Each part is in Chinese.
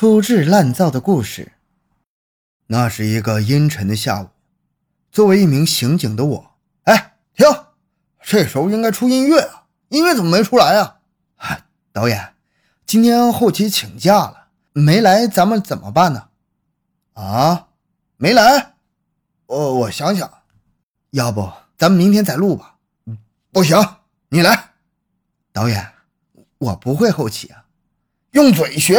粗制滥造的故事。那是一个阴沉的下午，作为一名刑警的我，哎，停！这时候应该出音乐啊，音乐怎么没出来啊？嗨，导演，今天后期请假了，没来，咱们怎么办呢？啊，没来？我我想想，要不咱们明天再录吧？不行，你来，导演，我不会后期啊，用嘴学，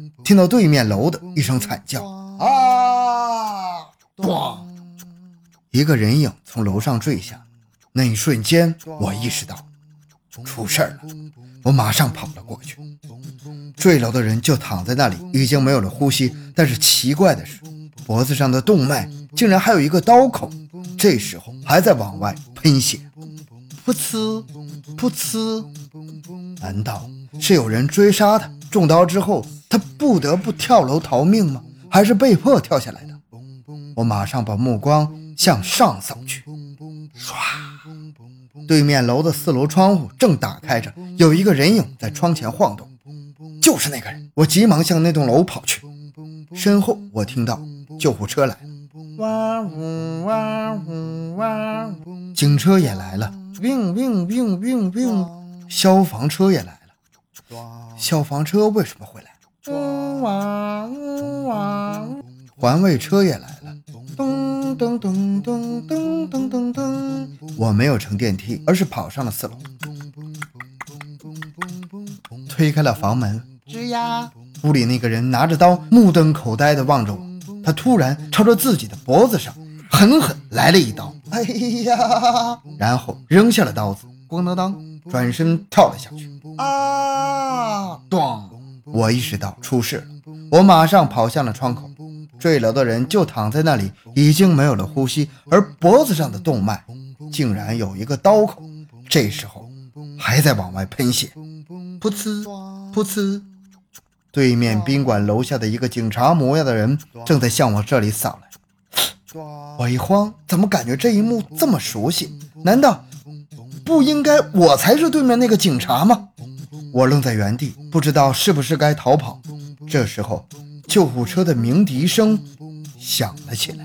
听到对面楼的一声惨叫：“啊！”咣，一个人影从楼上坠下。那一瞬间，我意识到出事儿了，我马上跑了过去。坠楼的人就躺在那里，已经没有了呼吸，但是奇怪的是，脖子上的动脉竟然还有一个刀口，这时候还在往外喷血。噗呲，噗呲，难道是有人追杀他？中刀之后，他不得不跳楼逃命吗？还是被迫跳下来的？我马上把目光向上扫去，唰，对面楼的四楼窗户正打开着，有一个人影在窗前晃动，就是那个人。我急忙向那栋楼跑去，身后我听到救护车来了，哇呜哇呜哇警车也来了。病病病病病！消防车也来了。消防车为什么会来？环卫车也来了。噔噔噔噔噔噔噔噔！我没有乘电梯，而是跑上了四楼，推开了房门。吱呀！屋里那个人拿着刀，目瞪口呆地望着我。他突然朝着自己的脖子上狠狠来了一刀。哎呀！然后扔下了刀子，咣当当，转身跳了下去。啊！咚！我意识到出事了，我马上跑向了窗口。坠楼的人就躺在那里，已经没有了呼吸，而脖子上的动脉竟然有一个刀口，这时候还在往外喷血。噗呲，噗呲！对面宾馆楼下的一个警察模样的人正在向我这里扫来。我一慌，怎么感觉这一幕这么熟悉？难道不应该我才是对面那个警察吗？我愣在原地，不知道是不是该逃跑。这时候，救护车的鸣笛声响了起来。